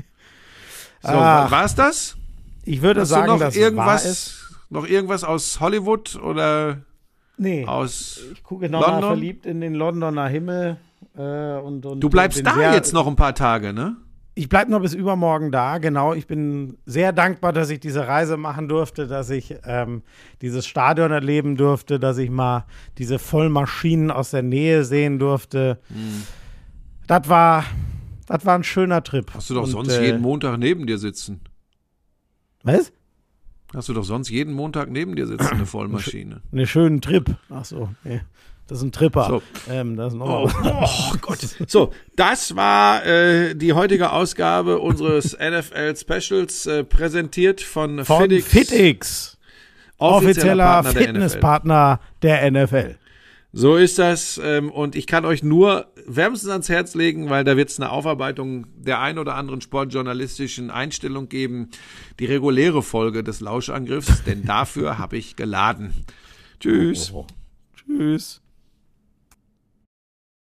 Also. So,
Ach.
war es das?
Ich würde
Hast
sagen,
du noch irgendwas, noch irgendwas aus Hollywood oder
Nee.
aus?
Ich gucke nochmal
London?
verliebt in den Londoner Himmel. Äh, und, und
Du bleibst da jetzt noch ein paar Tage, ne?
Ich bleibe noch bis übermorgen da, genau. Ich bin sehr dankbar, dass ich diese Reise machen durfte, dass ich ähm, dieses Stadion erleben durfte, dass ich mal diese Vollmaschinen aus der Nähe sehen durfte.
Hm.
Das war, das war ein schöner Trip.
Hast du doch
Und,
sonst
äh,
jeden Montag neben dir sitzen.
Was?
Hast du doch sonst jeden Montag neben dir sitzen, eine Vollmaschine.
Einen schönen Trip. Ach so, nee. Das ist ein Tripper.
So.
Ähm, das ist noch
Oh, oh Gott. So, das war äh, die heutige Ausgabe unseres NFL Specials, äh, präsentiert von,
von
Fitix,
Fitix, offizieller
NFL.
Fitnesspartner der NFL.
So ist das. Ähm, und ich kann euch nur wärmstens ans Herz legen, weil da wird es eine Aufarbeitung der ein oder anderen sportjournalistischen Einstellung geben. Die reguläre Folge des Lauschangriffs, denn dafür habe ich geladen. Tschüss.
Tschüss.